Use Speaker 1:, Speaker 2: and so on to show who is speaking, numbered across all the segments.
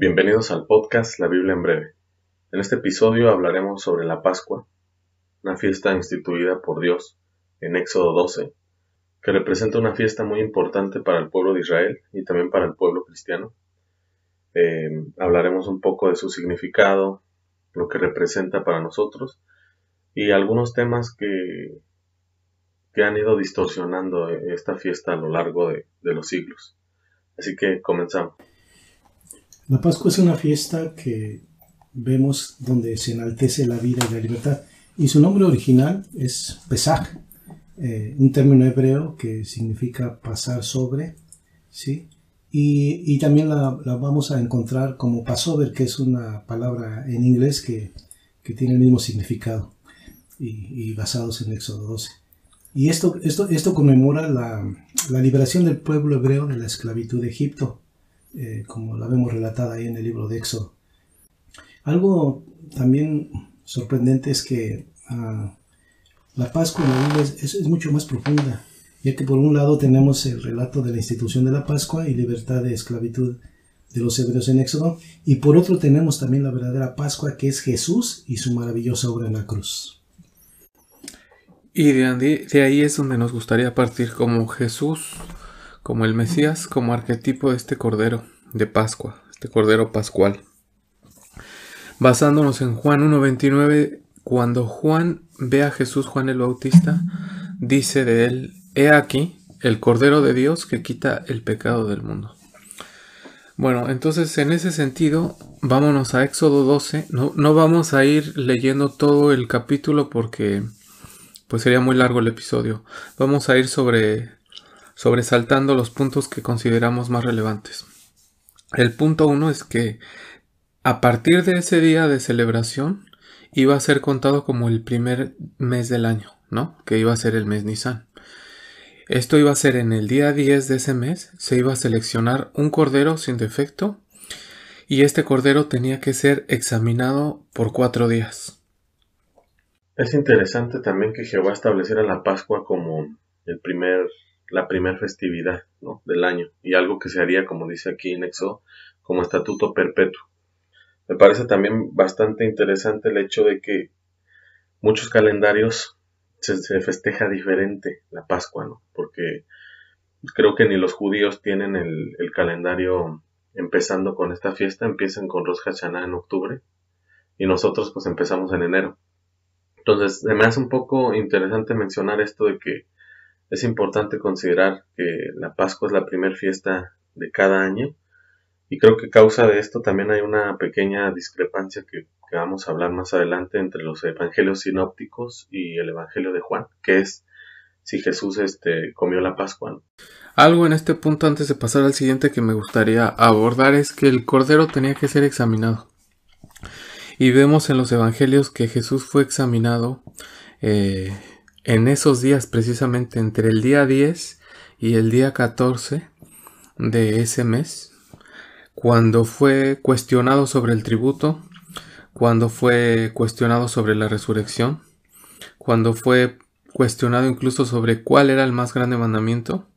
Speaker 1: Bienvenidos al podcast La Biblia en breve. En este episodio hablaremos sobre la Pascua, una fiesta instituida por Dios en Éxodo 12, que representa una fiesta muy importante para el pueblo de Israel y también para el pueblo cristiano. Eh, hablaremos un poco de su significado, lo que representa para nosotros y algunos temas que, que han ido distorsionando esta fiesta a lo largo de los siglos. Así que comenzamos.
Speaker 2: La Pascua es una fiesta que vemos donde se enaltece la vida y la libertad. Y su nombre original es Pesach, eh, un término hebreo que significa pasar sobre, ¿sí? Y, también la, vamos a encontrar como Passover, que es una palabra en inglés que, tiene el mismo significado y, basados en Éxodo 12. Y esto, esto, esto conmemora la, la liberación del pueblo hebreo de la esclavitud de Egipto eh, como la vemos relatada ahí en el libro de Éxodo. Algo también sorprendente es que ah, la Pascua en la Biblia es, mucho más profunda, ya que por un lado tenemos el relato de la institución de la Pascua y libertad de esclavitud de los hebreos en Éxodo, y por otro tenemos también la verdadera Pascua que es Jesús y su maravillosa obra en la cruz.
Speaker 3: Y de, de ahí es donde nos gustaría partir como Jesús como el Mesías, como arquetipo de este Cordero de Pascua, este Cordero Pascual. Basándonos en Juan 1.29, cuando Juan ve a Jesús, Juan el Bautista, dice de él, he aquí el Cordero de Dios que quita el pecado del mundo. Bueno, entonces en ese sentido, vámonos a Éxodo 12. No, vamos a ir leyendo todo el capítulo porque pues sería muy largo el episodio. Vamos a ir sobre sobresaltando los puntos que consideramos más relevantes. El punto uno es que a partir de ese día de celebración iba a ser contado como el primer mes del año, ¿no? Que iba a ser el mes Nisan. Esto iba a ser en el día 10 de ese mes, se iba a seleccionar un cordero sin defecto y este cordero tenía que ser examinado por cuatro días.
Speaker 1: Es interesante también que Jehová estableciera la Pascua como el primer la primera festividad del año y algo que se haría, como dice aquí en Éxodo, como estatuto perpetuo. Me parece también bastante interesante el hecho de que muchos calendarios se, festeja diferente la Pascua, ¿no? porque creo que ni los judíos tienen el, calendario empezando con esta fiesta, empiezan con Rosh Hashanah en octubre y nosotros pues empezamos en enero. Entonces, me hace un poco interesante mencionar esto de que es importante considerar que la Pascua es la primera fiesta de cada año y creo que causa de esto también hay una pequeña discrepancia que, vamos a hablar más adelante entre los evangelios sinópticos y el evangelio de Juan, que es si Jesús este, comió la Pascua.
Speaker 3: Algo en este punto antes de pasar al siguiente que me gustaría abordar es que el cordero tenía que ser examinado. Y vemos en los evangelios que Jesús fue examinado eh, en esos días, precisamente entre el día 10 y el día 14 de ese mes, cuando fue cuestionado sobre el tributo, cuando fue cuestionado sobre la resurrección, cuando fue cuestionado incluso sobre cuál era el más grande mandamiento,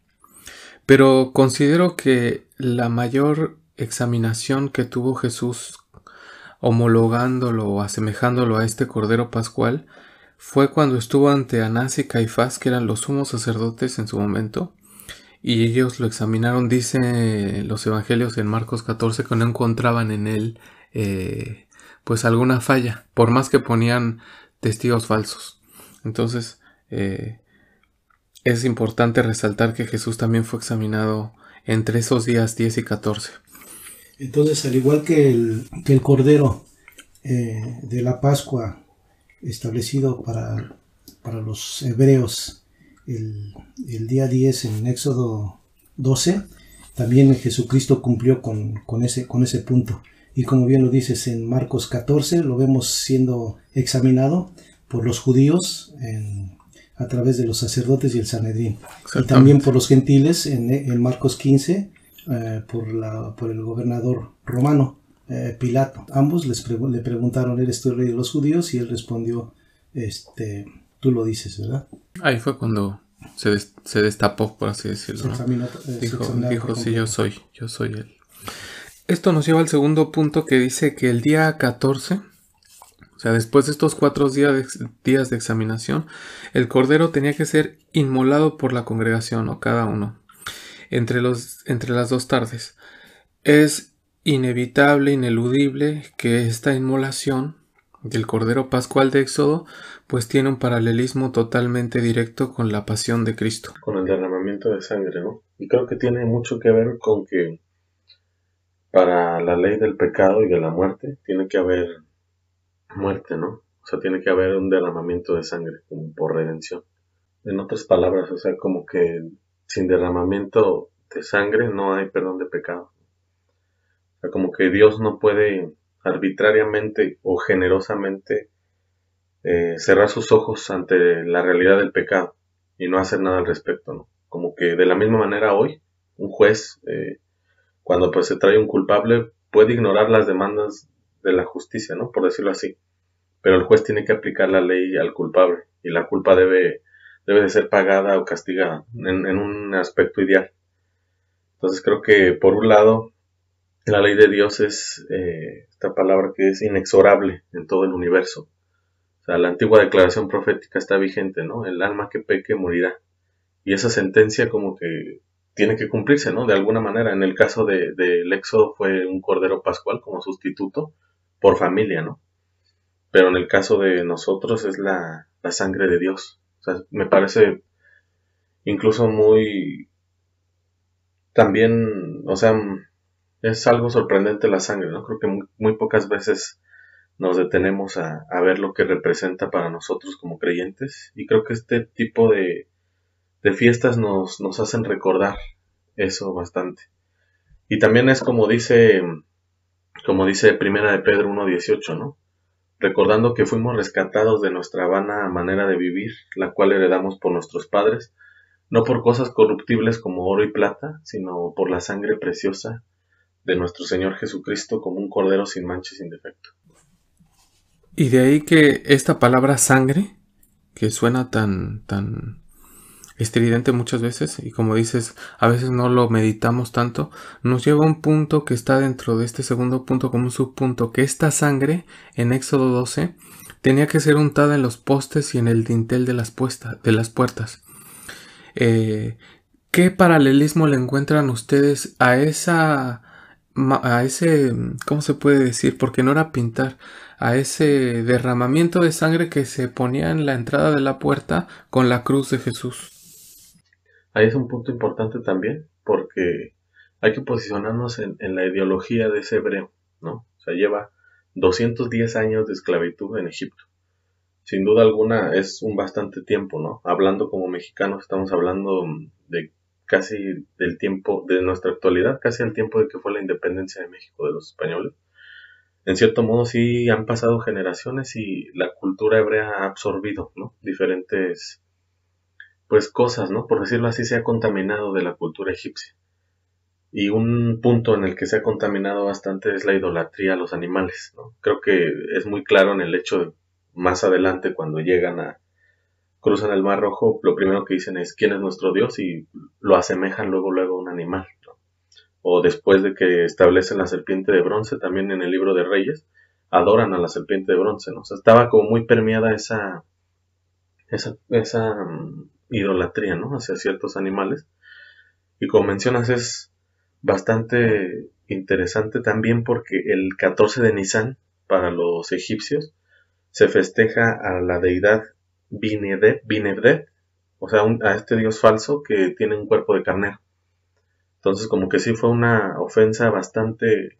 Speaker 3: pero considero que la mayor examinación que tuvo Jesús homologándolo o asemejándolo a este Cordero Pascual fue cuando estuvo ante Anás y Caifás, que eran los sumos sacerdotes en su momento, y ellos lo examinaron, dice los evangelios en Marcos 14, que no encontraban en él eh, pues alguna falla, por más que ponían testigos falsos. Entonces, eh, es importante resaltar que Jesús también fue examinado entre esos días 10 y 14.
Speaker 2: Entonces, al igual que el, Cordero eh, de la Pascua establecido para, para los hebreos el, día 10 en Éxodo 12, también Jesucristo cumplió con, ese, con ese punto. Y como bien lo dices en Marcos 14, lo vemos siendo examinado por los judíos a través de los sacerdotes y el Sanedrín. Y también por los gentiles en, Marcos 15, eh, por, la, por el gobernador romano. Eh, Pilato. Ambos les le preguntaron, ¿eres tú el rey de los judíos? Y él respondió, este, tú lo dices, ¿verdad?
Speaker 3: Ahí fue cuando se, se destapó, por así decirlo. Eh, dijo, dijo sí, yo soy, yo soy él. esto nos lleva al segundo punto que dice que el día 14, o sea, después de estos cuatro días de, días de examinación, el cordero tenía que ser inmolado por la congregación o cada uno entre, los, entre las dos tardes. Es inevitable, ineludible que esta inmolación del Cordero Pascual de Éxodo, pues tiene un paralelismo totalmente directo con la pasión de Cristo.
Speaker 1: Con el derramamiento de sangre, ¿no? Y creo que tiene mucho que ver con que para la ley del pecado y de la muerte tiene que haber muerte, ¿no? O sea, tiene que haber un derramamiento de sangre, como por redención. En otras palabras, o sea, como que sin derramamiento de sangre no hay perdón de pecado. Como que Dios no puede arbitrariamente o generosamente eh, cerrar sus ojos ante la realidad del pecado y no hacer nada al respecto, ¿no? Como que de la misma manera hoy, un juez, eh, cuando pues se trae un culpable, puede ignorar las demandas de la justicia, ¿no? Por decirlo así. Pero el juez tiene que aplicar la ley al culpable y la culpa debe, debe de ser pagada o castigada en, en un aspecto ideal. Entonces creo que por un lado la ley de Dios es eh, esta palabra que es inexorable en todo el universo. O sea, la antigua declaración profética está vigente, ¿no? El alma que peque morirá. Y esa sentencia como que tiene que cumplirse, ¿no? De alguna manera. En el caso del de, Éxodo fue un cordero pascual como sustituto por familia, ¿no? Pero en el caso de nosotros es la, la sangre de Dios. O sea, me parece incluso muy... También, o sea, es algo sorprendente la sangre, ¿no? Creo que muy, pocas veces nos detenemos a, ver lo que representa para nosotros como creyentes y creo que este tipo de, de fiestas nos, nos hacen recordar eso bastante. Y también es como dice, como dice Primera de Pedro 1.18, ¿no? Recordando que fuimos rescatados de nuestra vana manera de vivir, la cual heredamos por nuestros padres, no por cosas corruptibles como oro y plata, sino por la sangre preciosa de nuestro Señor Jesucristo como un cordero sin mancha y sin defecto.
Speaker 3: Y de ahí que esta palabra sangre, que suena tan, tan estridente muchas veces, y como dices, a veces no lo meditamos tanto, nos lleva a un punto que está dentro de este segundo punto como un subpunto, que esta sangre, en Éxodo 12, tenía que ser untada en los postes y en el dintel de las, de las puertas. Eh, ¿Qué paralelismo le encuentran ustedes a esa a ese, ¿cómo se puede decir? Porque no era pintar, a ese derramamiento de sangre que se ponía en la entrada de la puerta con la cruz de Jesús.
Speaker 1: Ahí es un punto importante también, porque hay que posicionarnos en, la ideología de ese hebreo, ¿no? O sea, lleva 210 años de esclavitud en Egipto. Sin duda alguna es un bastante tiempo, ¿no? Hablando como mexicanos, estamos hablando de casi del tiempo de nuestra actualidad, casi al tiempo de que fue la independencia de México de los españoles. En cierto modo sí han pasado generaciones y la cultura hebrea ha absorbido, ¿no? Diferentes pues cosas, ¿no? Por decirlo así, se ha contaminado de la cultura egipcia. Y un punto en el que se ha contaminado bastante es la idolatría a los animales, ¿no? Creo que es muy claro en el hecho de más adelante cuando llegan a, cruzan el Mar Rojo, lo primero que dicen es quién es nuestro Dios y lo asemejan luego luego a un animal. O después de que establecen la serpiente de bronce, también en el libro de Reyes, adoran a la serpiente de bronce. estaba como muy permeada esa, esa, esa mm, idolatría ¿no? hacia ciertos animales. Y como mencionas, es bastante interesante también porque el 14 de Nisan, para los egipcios, se festeja a la deidad Binebdet, o sea, a este dios falso que tiene un cuerpo de carnero. Entonces, como que sí fue una ofensa bastante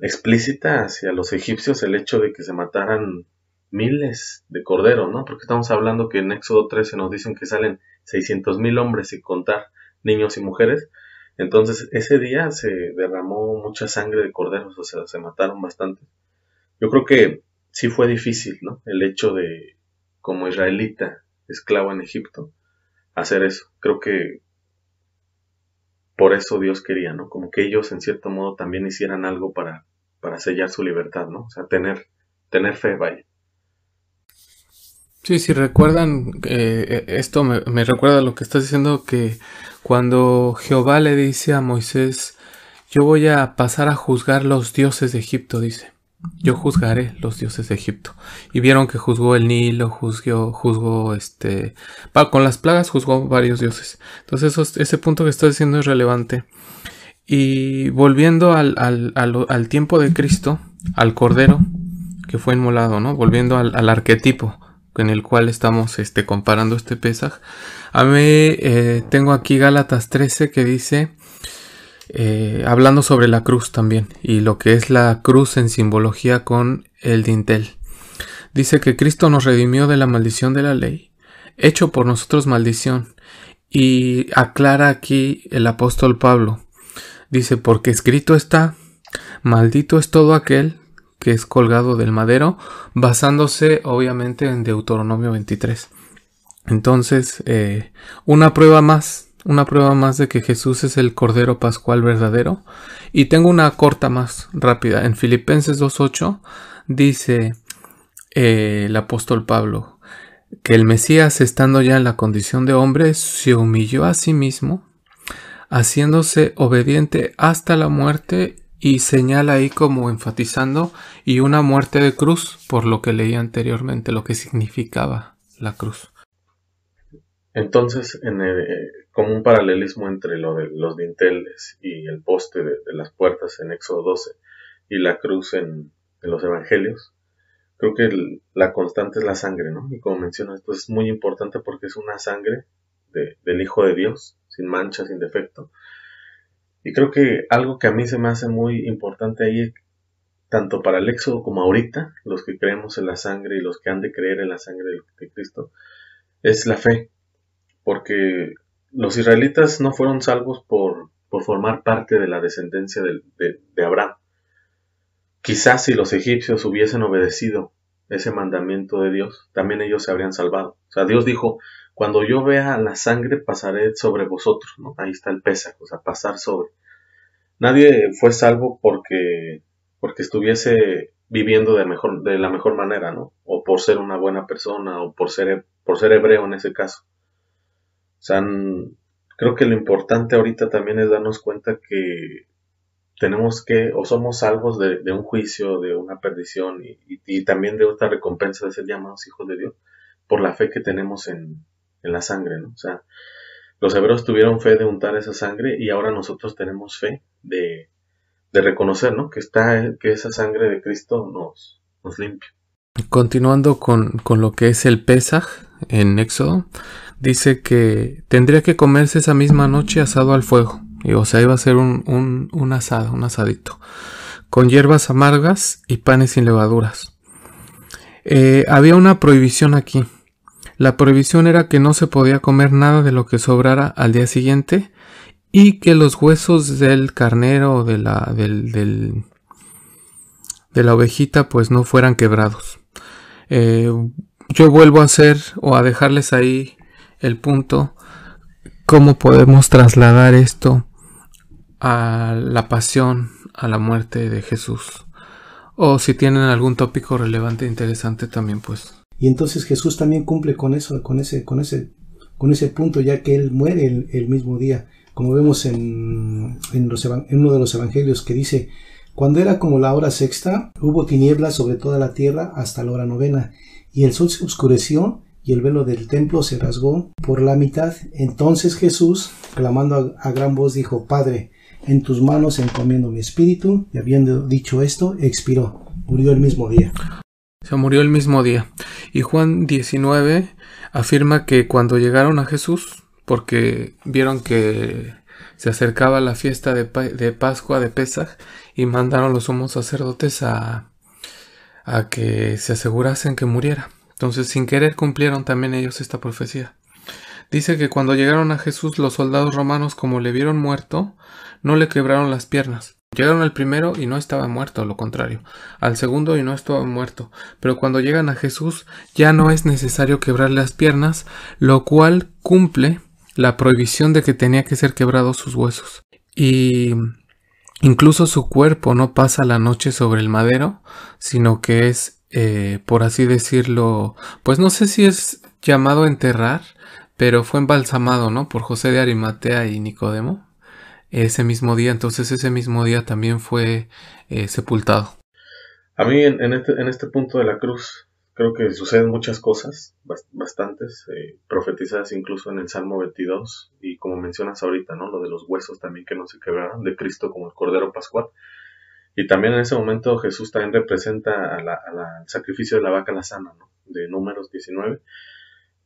Speaker 1: explícita hacia los egipcios el hecho de que se mataran miles de corderos, ¿no? Porque estamos hablando que en Éxodo 13 nos dicen que salen 600 mil hombres sin contar niños y mujeres. Entonces, ese día se derramó mucha sangre de corderos, o sea, se mataron bastante. Yo creo que sí fue difícil, ¿no? El hecho de como israelita, esclavo en Egipto, hacer eso. Creo que por eso Dios quería, ¿no? Como que ellos en cierto modo también hicieran algo para, para sellar su libertad, ¿no? O sea, tener, tener fe, vaya.
Speaker 3: Sí, si recuerdan, eh, esto me, me, recuerda lo que estás diciendo, que cuando Jehová le dice a Moisés yo voy a pasar a juzgar los dioses de Egipto, dice. Yo juzgaré los dioses de Egipto. Y vieron que juzgó el Nilo, juzgó, juzgó este, con las plagas juzgó varios dioses. Entonces ese punto que estoy diciendo es relevante. Y volviendo al, al, al, tiempo de Cristo, al Cordero, que fue inmolado, ¿no? Volviendo al, arquetipo en el cual estamos este, comparando este Pesaj. A mí eh, tengo aquí Gálatas 13 que dice, eh, hablando sobre la cruz también, y lo que es la cruz en simbología con el dintel. Dice que Cristo nos redimió de la maldición de la ley, hecho por nosotros maldición, y aclara aquí el apóstol Pablo. Dice, porque escrito está, maldito es todo aquel que es colgado del madero, basándose obviamente en Deuteronomio 23. Entonces, eh, una prueba más una prueba más de que Jesús es el Cordero Pascual verdadero. Y tengo una corta más rápida. En Filipenses 2.8 dice eh, el apóstol Pablo que el Mesías, estando ya en la condición de hombre, se humilló a sí mismo, haciéndose obediente hasta la muerte y señala ahí como enfatizando y una muerte de cruz, por lo que leí anteriormente, lo que significaba la cruz.
Speaker 1: Entonces, en el, como un paralelismo entre lo de los dinteles y el poste de, las puertas en Éxodo 12 y la cruz en, los evangelios, creo que la constante es la sangre, ¿no? Y como menciono, esto es muy importante porque es una sangre del Hijo de Dios, sin mancha, sin defecto. Y creo que algo que a mí se me hace muy importante ahí, tanto para el Éxodo como ahorita, los que creemos en la sangre y los que han de creer en la sangre de Cristo, es la fe. Porque los israelitas no fueron salvos por, formar parte de la descendencia de, de, Abraham. Quizás si los egipcios hubiesen obedecido ese mandamiento de Dios, también ellos se habrían salvado. O sea, Dios dijo, cuando yo vea la sangre pasaré sobre vosotros, ¿no? Ahí está el pesa, o sea, pasar sobre. Nadie fue salvo porque, porque estuviese viviendo de, mejor, de la mejor manera, ¿no? O por ser una buena persona, o por ser, por ser hebreo en ese caso. O sea, creo que lo importante ahorita también es darnos cuenta que tenemos que, o somos salvos de, un juicio, de una perdición y, también de otra recompensa de ser llamados hijos de Dios por la fe que tenemos en, la sangre, ¿no? O sea, los hebreos tuvieron fe de untar esa sangre y ahora nosotros tenemos fe de, reconocer, ¿no? Que, está, que esa sangre de Cristo nos, nos limpia.
Speaker 3: Continuando con, con lo que es el Pesaj en Éxodo, dice que tendría que comerse esa misma noche asado al fuego. Y, o sea, iba a ser un, un, asado, un asadito. Con hierbas amargas y panes sin levaduras. Eh, había una prohibición aquí. La prohibición era que no se podía comer nada de lo que sobrara al día siguiente y que los huesos del carnero o de la, del, del, de la ovejita pues no fueran quebrados. Eh, yo vuelvo a hacer o a dejarles ahí el punto, cómo podemos trasladar esto a la pasión, a la muerte de Jesús. O si tienen algún tópico relevante e interesante también, pues.
Speaker 2: Y entonces Jesús también cumple con eso, con ese, con ese, con ese punto, ya que él muere el, mismo día, como vemos en, en, en uno de los evangelios que dice, cuando era como la hora sexta, hubo tinieblas sobre toda la tierra hasta la hora novena, y el sol se oscureció y el velo del templo se rasgó por la mitad. Entonces Jesús, clamando a, gran voz, dijo, Padre, en tus manos encomiendo mi espíritu, y habiendo dicho esto, expiró, murió el mismo día.
Speaker 3: Se murió el mismo día. Y Juan 19 afirma que cuando llegaron a Jesús, porque vieron que se acercaba la fiesta de, de Pascua de Pesaj, y mandaron los sumos sacerdotes a, a que se asegurasen que muriera. Entonces, sin querer cumplieron también ellos esta profecía. Dice que cuando llegaron a Jesús los soldados romanos, como le vieron muerto, no le quebraron las piernas. Llegaron al primero y no estaba muerto, lo contrario, al segundo y no estaba muerto, pero cuando llegan a Jesús ya no es necesario quebrarle las piernas, lo cual cumple la prohibición de que tenía que ser quebrados sus huesos. Y incluso su cuerpo no pasa la noche sobre el madero, sino que es eh, por así decirlo, pues no sé si es llamado enterrar, pero fue embalsamado, ¿no? Por José de Arimatea y Nicodemo. ese mismo día, entonces ese mismo día también fue eh, sepultado.
Speaker 1: A mí en, este, en este punto de la cruz creo que suceden muchas cosas, bastantes, eh, profetizadas incluso en el Salmo 22 y como mencionas ahorita, ¿no? Lo de los huesos también que no se quebraron, de Cristo como el Cordero Pascual. Y también en ese momento Jesús también representa al sacrificio de la vaca la sana, ¿no? De números 19.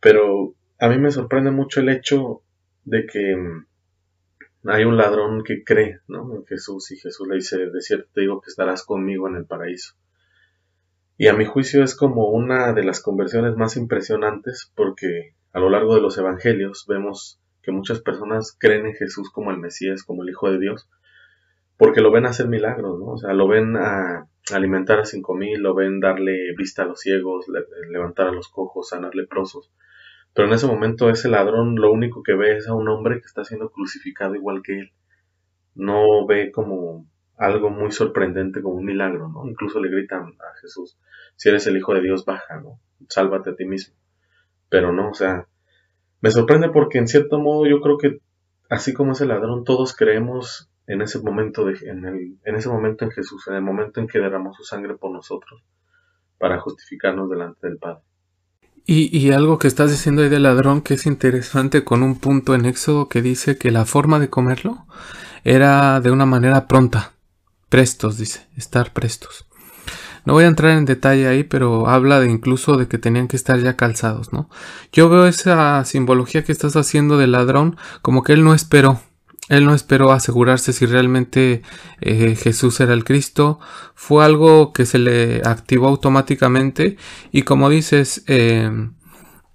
Speaker 1: Pero a mí me sorprende mucho el hecho de que mm, hay un ladrón que cree ¿no? en Jesús y Jesús le dice, de cierto te digo que estarás conmigo en el paraíso. Y a mi juicio es como una de las conversiones más impresionantes porque a lo largo de los evangelios vemos que muchas personas creen en Jesús como el Mesías, como el Hijo de Dios, porque lo ven hacer milagros, ¿no? O sea, lo ven a alimentar a cinco mil, lo ven darle vista a los ciegos, levantar a los cojos, sanar leprosos. Pero en ese momento ese ladrón lo único que ve es a un hombre que está siendo crucificado igual que él. No ve como algo muy sorprendente, como un milagro, ¿no? Incluso le gritan a Jesús, si eres el Hijo de Dios, baja, ¿no? Sálvate a ti mismo. Pero no, o sea, me sorprende porque en cierto modo yo creo que así como ese ladrón, todos creemos en ese momento en, ese momento en Jesús, en el momento en que derramó su sangre por nosotros, para justificarnos delante del Padre.
Speaker 3: Y, algo que estás diciendo ahí del ladrón que es interesante con un punto en Éxodo que dice que la forma de comerlo era de una manera pronta. Prestos, dice, estar prestos. No voy a entrar en detalle ahí, pero habla de incluso de que tenían que estar ya calzados, ¿no? Yo veo esa simbología que estás haciendo del ladrón como que él no esperó él no esperó asegurarse si realmente eh, Jesús era el Cristo. Fue algo que se le activó automáticamente. Y como dices, em,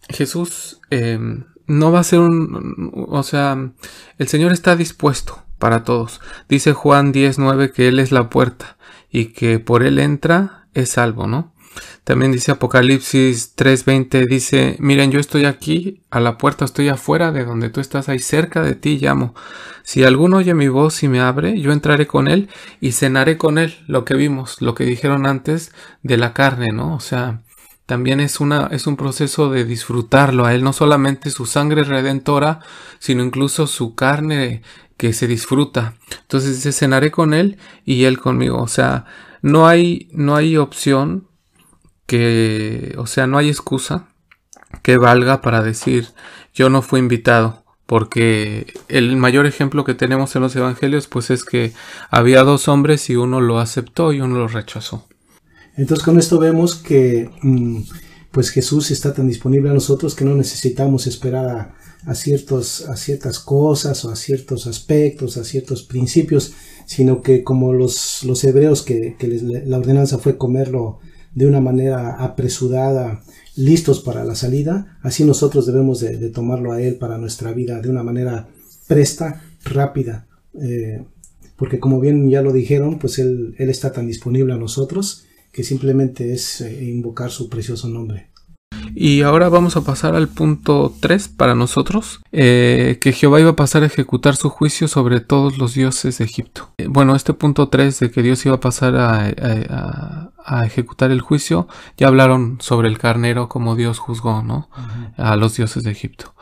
Speaker 3: Jesús em, no va a ser un... O sea, el Señor está dispuesto para todos. Dice Juan 19 que Él es la puerta y que por Él entra es salvo, ¿no? También dice Apocalipsis 3:20, dice, miren, yo estoy aquí, a la puerta estoy afuera de donde tú estás, ahí cerca de ti llamo. Si alguno oye mi voz y me abre, yo entraré con él y cenaré con él, lo que vimos, lo que dijeron antes de la carne, ¿no? O sea, también es, una, es un proceso de disfrutarlo a él, no solamente su sangre redentora, sino incluso su carne que se disfruta. Entonces dice, cenaré con él y él conmigo. O sea, no hay, no hay opción que, o sea, no hay excusa que valga para decir yo no fui invitado, porque el mayor ejemplo que tenemos en los evangelios pues es que había dos hombres y uno lo aceptó y uno lo rechazó.
Speaker 2: Entonces con esto vemos que mm, pues Jesús está tan disponible a nosotros que no necesitamos esperar a, ciertos, a ciertas cosas o a ciertos aspectos, a ciertos principios, sino que como los, los hebreos que, la ordenanza fue comerlo de una manera apresurada, listos para la salida, así nosotros debemos de, tomarlo a Él para nuestra vida de una manera presta, rápida, eh, porque como bien ya lo dijeron, pues Él, él está tan disponible a nosotros que simplemente es eh, invocar su precioso nombre.
Speaker 3: Y ahora vamos a pasar al punto 3 para nosotros, eh, que Jehová iba a pasar a ejecutar su juicio sobre todos los dioses de Egipto. Eh, bueno, este punto 3 de que Dios iba a pasar a, ejecutar el juicio, ya hablaron sobre el carnero como Dios juzgó, ¿no? A los dioses de Egipto.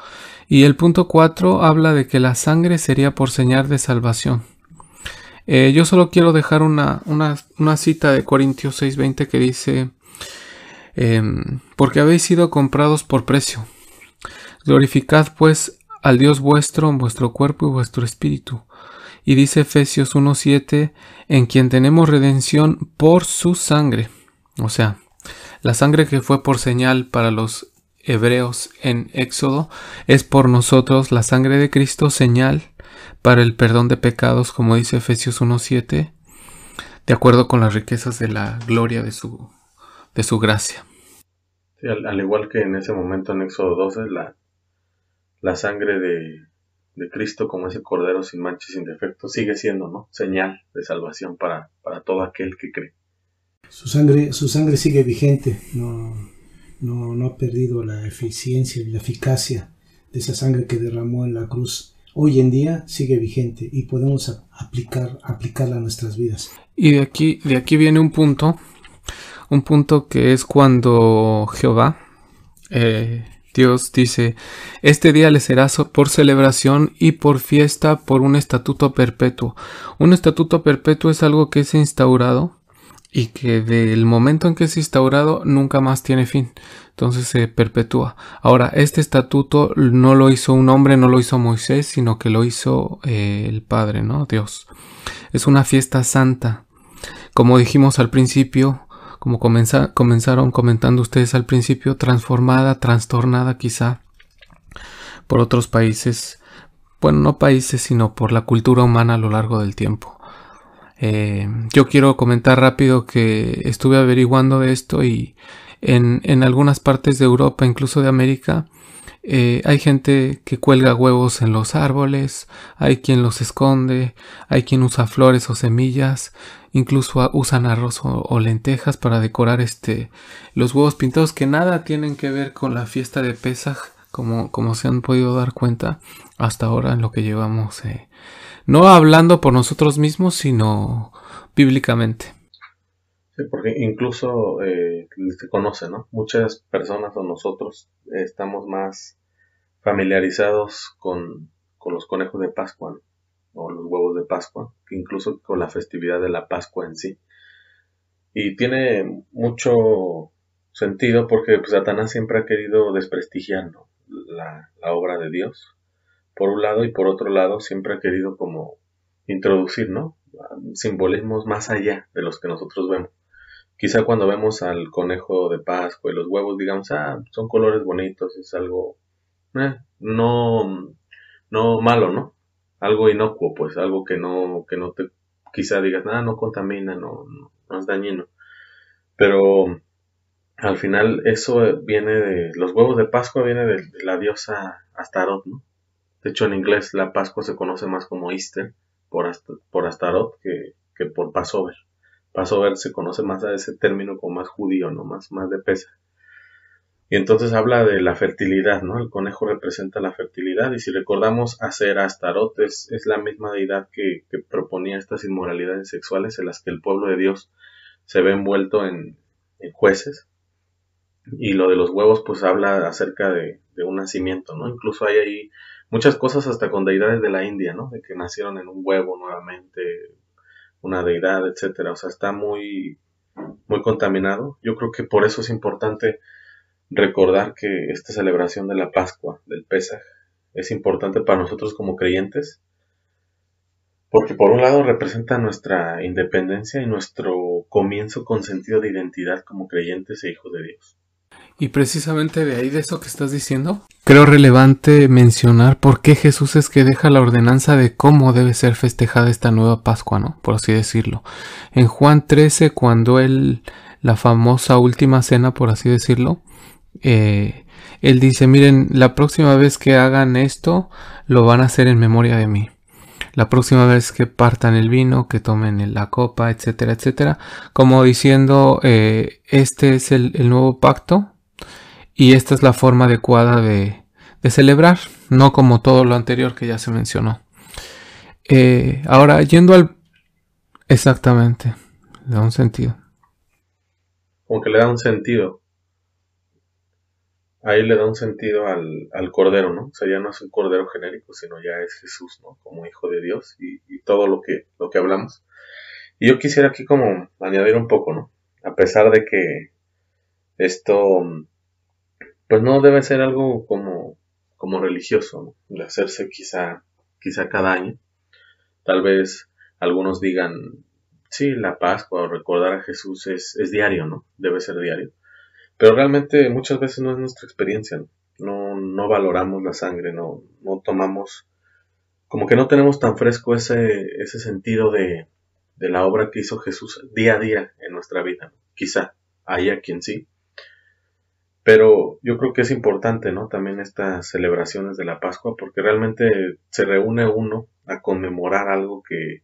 Speaker 3: Y el punto 4 habla de que la sangre sería por señal de salvación. Eh, yo solo quiero dejar una, una, una cita de Corintios 6:20 que dice, Em, porque habéis sido comprados por precio. Glorificad pues al Dios vuestro en vuestro cuerpo y vuestro espíritu. Y dice Efesios 1.7, en quien tenemos redención por su sangre. O sea, la sangre que fue por señal para los hebreos en Éxodo es por nosotros la sangre de Cristo señal para el perdón de pecados, como dice Efesios 1.7, de acuerdo con las riquezas de la gloria de su de su gracia.
Speaker 1: al, igual que en ese momento en Éxodo 12, la, la sangre de, de, Cristo como ese cordero sin mancha y sin defecto sigue siendo ¿no? señal de salvación para, para todo aquel que cree.
Speaker 2: Su sangre, su sangre sigue vigente, no, no, no ha perdido la eficiencia y la eficacia de esa sangre que derramó en la cruz hoy en día sigue vigente y podemos aplicar, aplicarla a nuestras vidas.
Speaker 3: Y de aquí, de aquí viene un punto un punto que es cuando Jehová, eh, Dios dice, este día le será por celebración y por fiesta por un estatuto perpetuo. Un estatuto perpetuo es algo que es instaurado y que del momento en que es instaurado nunca más tiene fin. Entonces se perpetúa. Ahora, este estatuto no lo hizo un hombre, no lo hizo Moisés, sino que lo hizo eh, el Padre, ¿no? Dios. Es una fiesta santa. Como dijimos al principio, como comenzaron comentando ustedes al principio, transformada, trastornada quizá por otros países, bueno, no países, sino por la cultura humana a lo largo del tiempo. Eh, yo quiero comentar rápido que estuve averiguando de esto y en, en algunas partes de Europa, incluso de América, eh, hay gente que cuelga huevos en los árboles, hay quien los esconde, hay quien usa flores o semillas, incluso usan arroz o, lentejas para decorar este los huevos pintados que nada tienen que ver con la fiesta de Pesaj, como, como se han podido dar cuenta hasta ahora en lo que llevamos, eh, no hablando por nosotros mismos, sino bíblicamente.
Speaker 1: Sí, porque incluso eh, se conoce, ¿no? Muchas personas o nosotros estamos más familiarizados con, los conejos de Pascua, o los huevos de Pascua, que incluso con la festividad de la Pascua en sí. Y tiene mucho sentido porque pues, Satanás siempre ha querido desprestigiar la, la obra de Dios, por un lado, y por otro lado siempre ha querido como introducir, ¿no? simbolismos más allá de los que nosotros vemos. Quizá cuando vemos al conejo de Pascua y los huevos, digamos, ah, son colores bonitos, es algo eh, no, no malo, ¿no? Algo inocuo, pues, algo que no, que no te, quizá digas, ah, no contamina, no, no, es dañino. Pero al final eso viene de, los huevos de Pascua viene de, la diosa Astaroth, ¿no? De hecho en inglés la Pascua se conoce más como Easter por, por Astaroth que, que por Passover. Passover se conoce más a ese término como más judío, ¿no? Más, más de pesa. Y entonces habla de la fertilidad, ¿no? El conejo representa la fertilidad y si recordamos hacer Astaroth es, es la misma deidad que, proponía estas inmoralidades sexuales en las que el pueblo de Dios se ve envuelto en, jueces. Y lo de los huevos pues habla acerca de, de, un nacimiento, ¿no? Incluso hay ahí muchas cosas hasta con deidades de la India, ¿no? De que nacieron en un huevo nuevamente, una deidad, etcétera. O sea, está muy, muy contaminado. Yo creo que por eso es importante recordar que esta celebración de la Pascua, del Pesaj, es importante para nosotros como creyentes, porque por un lado representa nuestra independencia y nuestro comienzo con sentido de identidad como creyentes e hijos de Dios.
Speaker 3: Y precisamente de ahí de eso que estás diciendo, creo relevante mencionar por qué Jesús es que deja la ordenanza de cómo debe ser festejada esta nueva Pascua, ¿no? Por así decirlo. En Juan 13, cuando él, la famosa última cena, por así decirlo, eh, él dice, miren, la próxima vez que hagan esto, lo van a hacer en memoria de mí. La próxima vez que partan el vino, que tomen la copa, etcétera, etcétera. Como diciendo, eh, este es el nuevo pacto y esta es la forma adecuada de, celebrar, no como todo lo anterior que ya se mencionó. Eh, ahora, yendo al... Exactamente, le da un sentido.
Speaker 1: Como que le da un sentido. Ahí le da un sentido al, cordero, ¿no? O sea, ya no es un cordero genérico, sino ya es Jesús, ¿no? Como hijo de Dios y, y todo lo que, lo que hablamos. Y yo quisiera aquí como añadir un poco, ¿no? A pesar de que esto pues no debe ser algo como, como religioso, de hacerse quizá, quizá cada año. Tal vez algunos digan, sí, la Pascua o recordar a Jesús es, es diario, ¿no? Debe ser diario. Pero realmente muchas veces no es nuestra experiencia, ¿no? No, valoramos la sangre, no, no tomamos, como que no tenemos tan fresco ese, ese sentido de, de la obra que hizo Jesús día a día en nuestra vida. Quizá hay a quien sí, pero yo creo que es importante, ¿no? También estas celebraciones de la Pascua, porque realmente se reúne uno a conmemorar algo que,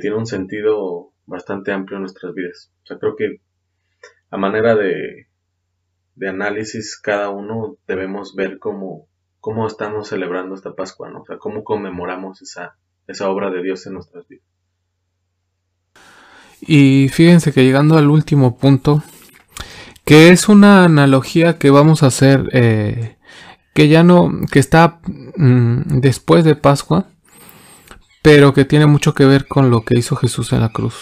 Speaker 1: tiene un sentido bastante amplio en nuestras vidas. O sea, creo que a manera de, de análisis, cada uno debemos ver cómo, cómo estamos celebrando esta Pascua, ¿no? O sea, cómo conmemoramos esa, esa obra de Dios en nuestras vidas.
Speaker 3: Y fíjense que llegando al último punto, que es una analogía que vamos a hacer eh, que ya no, que está mm, después de Pascua, pero que tiene mucho que ver con lo que hizo Jesús en la cruz.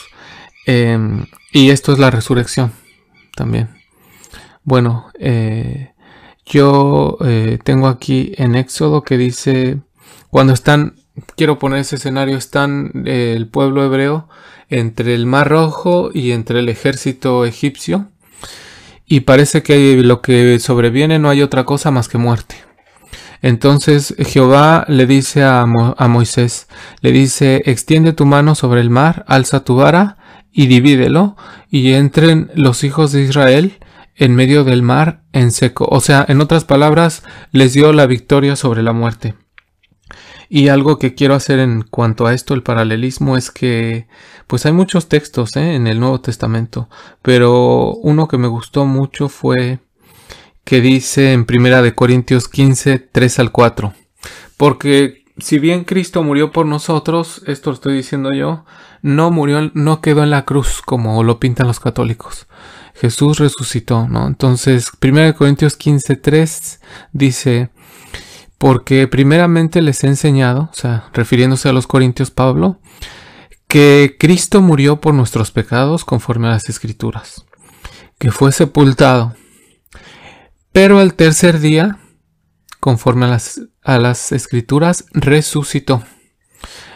Speaker 3: Em, y esto es la resurrección también. Bueno, eh, yo eh, tengo aquí en Éxodo que dice, cuando están, quiero poner ese escenario, están el pueblo hebreo entre el Mar Rojo y entre el ejército egipcio. Y parece que lo que sobreviene no hay otra cosa más que muerte. Entonces Jehová le dice a, Moisés, le dice, extiende tu mano sobre el mar, alza tu vara y divídelo, y entren los hijos de Israel en medio del mar en seco. O sea, en otras palabras, les dio la victoria sobre la muerte. Y algo que quiero hacer en cuanto a esto, el paralelismo, es que pues hay muchos textos ¿eh? en el Nuevo Testamento, pero uno que me gustó mucho fue que dice en Primera de Corintios 15, 3 al 4. Porque si bien Cristo murió por nosotros, esto lo estoy diciendo yo, no murió, no quedó en la cruz como lo pintan los católicos. Jesús resucitó, ¿no? Entonces, 1 Corintios 15, 3 dice, porque primeramente les he enseñado, o sea, refiriéndose a los Corintios Pablo, que Cristo murió por nuestros pecados conforme a las Escrituras, que fue sepultado, pero al tercer día, conforme a las, a las Escrituras, resucitó.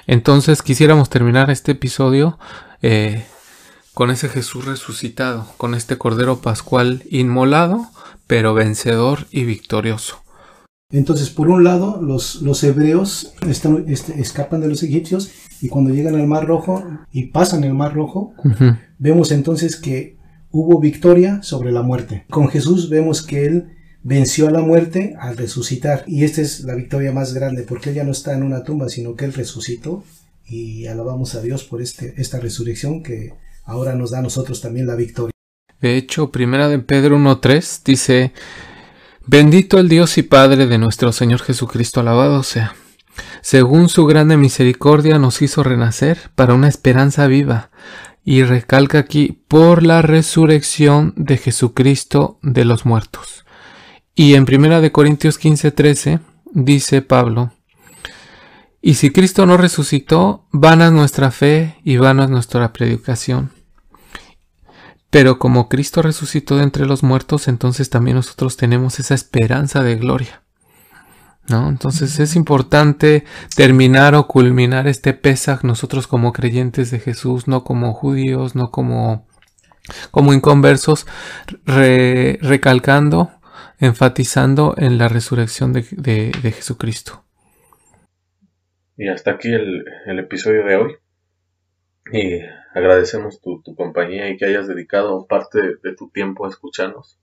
Speaker 3: Entonces quisiéramos terminar este episodio eh, con ese Jesús resucitado, con este Cordero Pascual inmolado, pero vencedor y victorioso.
Speaker 2: Entonces, por un lado, los, los hebreos están, este, escapan de los egipcios y cuando llegan al Mar Rojo y pasan el Mar Rojo, vemos entonces que hubo victoria sobre la muerte. Con Jesús vemos que Él venció a la muerte al resucitar y esta es la victoria más grande porque Él ya no está en una tumba, sino que Él resucitó y alabamos a Dios por este, esta resurrección que ahora nos da a nosotros también la victoria.
Speaker 3: De hecho, primera de Pedro 1.3 dice, Bendito el Dios y Padre de nuestro Señor Jesucristo, alabado sea. Según su grande misericordia nos hizo renacer para una esperanza viva. Y recalca aquí, por la resurrección de Jesucristo de los muertos. Y en 1 de Corintios 15:13 dice Pablo, y si Cristo no resucitó, vana es nuestra fe y vana es nuestra predicación. Pero como Cristo resucitó de entre los muertos, entonces también nosotros tenemos esa esperanza de gloria. ¿No? Entonces es importante terminar o culminar este Pesach nosotros como creyentes de Jesús, no como judíos, no como, como inconversos, recalcando, enfatizando en la resurrección de, de, Jesucristo.
Speaker 1: Y hasta aquí el, el episodio de hoy. Y agradecemos tu, compañía y que hayas dedicado parte de, tu tiempo a escucharnos.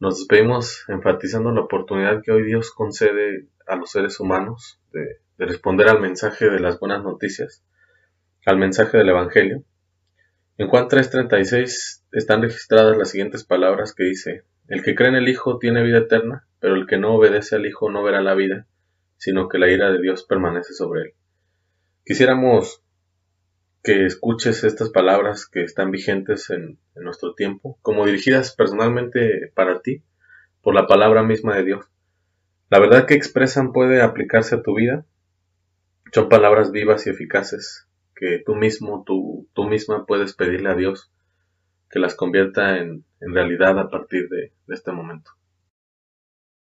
Speaker 1: Nos despedimos enfatizando la oportunidad que hoy Dios concede a los seres humanos de, responder al mensaje de las buenas noticias, al mensaje del Evangelio. En Juan 3:36 están registradas las siguientes palabras que dice, El que cree en el Hijo tiene vida eterna, pero el que no obedece al Hijo no verá la vida, sino que la ira de Dios permanece sobre él. Quisiéramos que escuches estas palabras que están vigentes en, nuestro tiempo, como dirigidas personalmente para ti, por la palabra misma de Dios. La verdad que expresan puede aplicarse a tu vida. Son palabras vivas y eficaces que tú mismo, tú, tú misma puedes pedirle a Dios que las convierta en, realidad a partir de este momento.